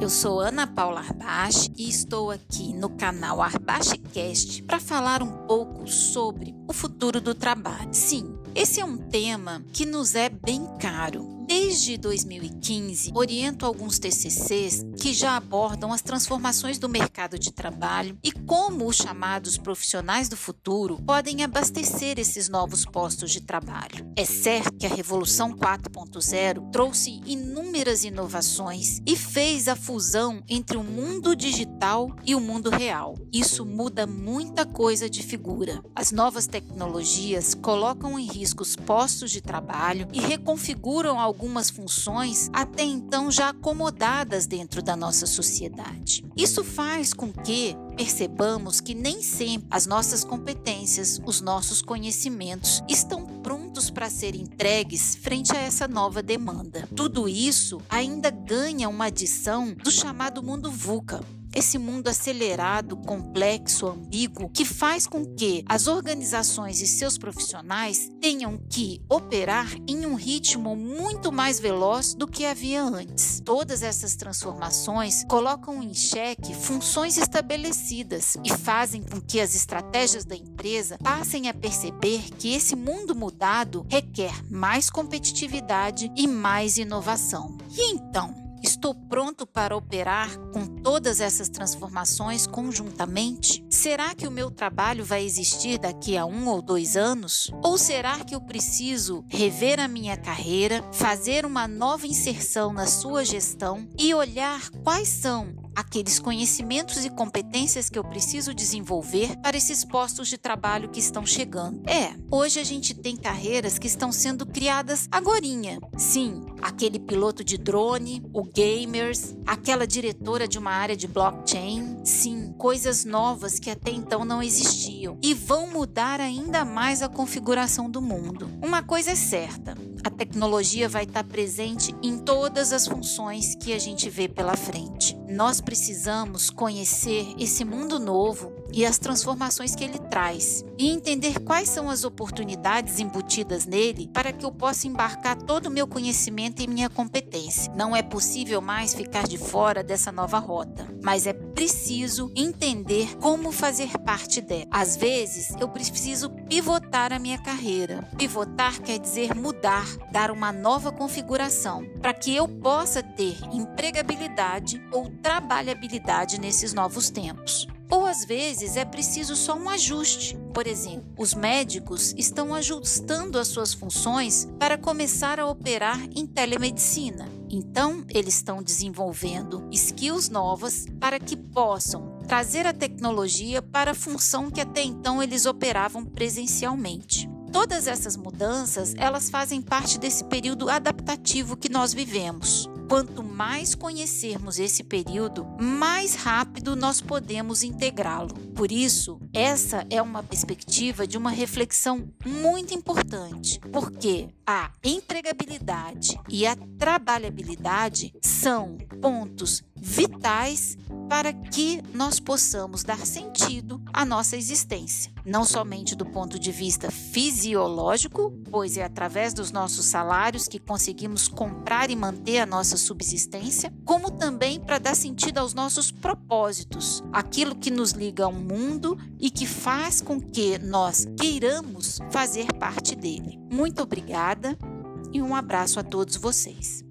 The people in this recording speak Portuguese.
Eu sou Ana Paula Arbache e estou aqui no canal ArbacheCast para falar um pouco sobre o futuro do trabalho. Sim, esse é um tema que nos é bem caro Desde 2015, oriento alguns TCCs que já abordam as transformações do mercado de trabalho e como os chamados profissionais do futuro podem abastecer esses novos postos de trabalho. É certo que a Revolução 4.0 trouxe inúmeras inovações e fez a fusão entre o mundo digital e o mundo real. Isso muda muita coisa de figura. As novas tecnologias colocam em risco os postos de trabalho e reconfiguram alguns algumas funções até então já acomodadas dentro da nossa sociedade. Isso faz com que percebamos que nem sempre as nossas competências, os nossos conhecimentos estão prontos para serem entregues frente a essa nova demanda. Tudo isso ainda ganha uma adição do chamado mundo VUCA, esse mundo acelerado, complexo, ambíguo, que faz com que as organizações e seus profissionais tenham que operar em um ritmo muito mais veloz do que havia antes. Todas essas transformações colocam em xeque funções estabelecidas e fazem com que as estratégias da empresa passem a perceber que esse mundo mudado requer mais competitividade e mais inovação. E então, Estou pronto para operar com todas essas transformações conjuntamente? Será que o meu trabalho vai existir daqui a um ou dois anos? Ou será que eu preciso rever a minha carreira, fazer uma nova inserção na sua gestão e olhar quais são aqueles conhecimentos e competências que eu preciso desenvolver para esses postos de trabalho que estão chegando. É, hoje a gente tem carreiras que estão sendo criadas agorinha. Sim, aquele piloto de drone, o gamers, aquela diretora de uma área de blockchain. Sim, coisas novas que até então não existiam e vão mudar ainda mais a configuração do mundo. Uma coisa é certa, a tecnologia vai estar presente em todas as funções que a gente vê pela frente. Nós precisamos conhecer esse mundo novo e as transformações que ele traz e entender quais são as oportunidades embutidas nele para que eu possa embarcar todo o meu conhecimento e minha competência. Não é possível mais ficar de fora dessa nova rota, mas é preciso entender como fazer parte dela. Às vezes, eu preciso pivotar a minha carreira. Pivotar quer dizer mudar, dar uma nova configuração, para que eu possa ter empregabilidade ou trabalhabilidade nesses novos tempos. Ou às vezes é preciso só um ajuste. Por exemplo, os médicos estão ajustando as suas funções para começar a operar em telemedicina. Então, eles estão desenvolvendo skills novas para que possam trazer a tecnologia para a função que até então eles operavam presencialmente. Todas essas mudanças, elas fazem parte desse período adaptativo que nós vivemos. Quanto mais conhecermos esse período, mais rápido nós podemos integrá-lo. Por isso, essa é uma perspectiva de uma reflexão muito importante, porque a empregabilidade e a trabalhabilidade são pontos vitais para que nós possamos dar sentido à nossa existência, não somente do ponto de vista fisiológico, pois é através dos nossos salários que conseguimos comprar e manter a nossa subsistência, como também para dar sentido aos nossos propósitos, aquilo que nos liga ao mundo e que faz com que nós queiramos fazer parte dele. Muito obrigada e um abraço a todos vocês.